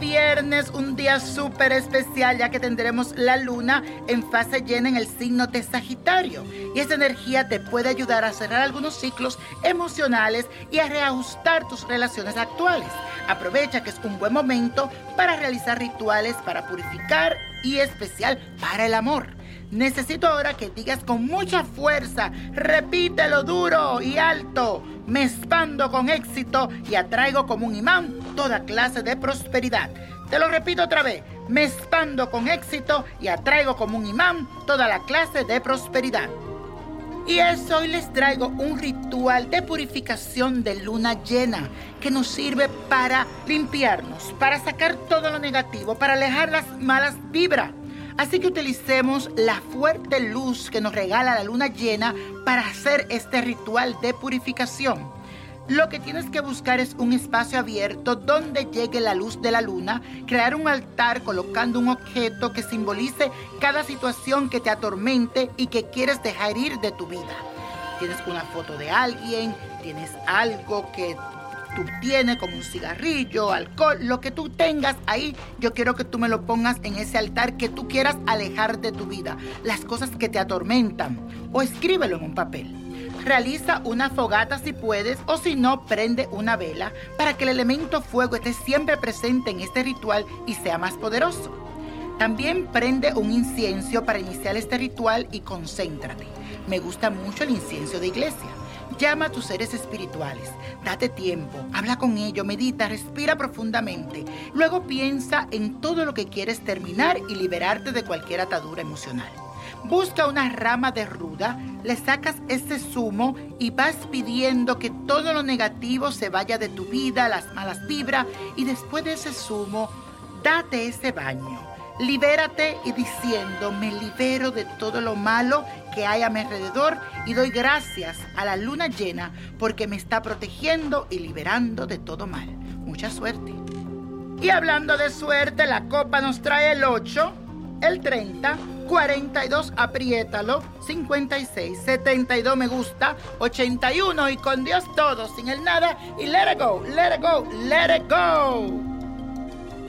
viernes, un día súper especial ya que tendremos la luna en fase llena en el signo de Sagitario. Y esa energía te puede ayudar a cerrar algunos ciclos emocionales y a reajustar tus relaciones actuales. Aprovecha que es un buen momento para realizar rituales para purificar y especial para el amor. Necesito ahora que digas con mucha fuerza, repítelo duro y alto. Me expando con éxito y atraigo como un imán toda clase de prosperidad. Te lo repito otra vez, me expando con éxito y atraigo como un imán toda la clase de prosperidad. Y eso hoy les traigo un ritual de purificación de luna llena que nos sirve para limpiarnos, para sacar todo lo negativo, para alejar las malas vibras. Así que utilicemos la fuerte luz que nos regala la luna llena para hacer este ritual de purificación. Lo que tienes que buscar es un espacio abierto donde llegue la luz de la luna, crear un altar colocando un objeto que simbolice cada situación que te atormente y que quieres dejar ir de tu vida. Tienes una foto de alguien, tienes algo que tú tienes, como un cigarrillo, alcohol, lo que tú tengas ahí, yo quiero que tú me lo pongas en ese altar que tú quieras alejar de tu vida, las cosas que te atormentan, o escríbelo en un papel. Realiza una fogata si puedes o si no, prende una vela para que el elemento fuego esté siempre presente en este ritual y sea más poderoso. También prende un incienso para iniciar este ritual y concéntrate. Me gusta mucho el incienso de iglesia. Llama a tus seres espirituales, date tiempo, habla con ellos, medita, respira profundamente. Luego piensa en todo lo que quieres terminar y liberarte de cualquier atadura emocional. Busca una rama de ruda, le sacas ese zumo y vas pidiendo que todo lo negativo se vaya de tu vida, las malas vibras, y después de ese zumo, date ese baño. Libérate y diciendo, me libero de todo lo malo que hay a mi alrededor y doy gracias a la luna llena porque me está protegiendo y liberando de todo mal. Mucha suerte. Y hablando de suerte, la copa nos trae el 8, el 30, 42, apriétalo, 56, 72 me gusta, 81 y con Dios todo, sin el nada y let it go, let it go, let it go.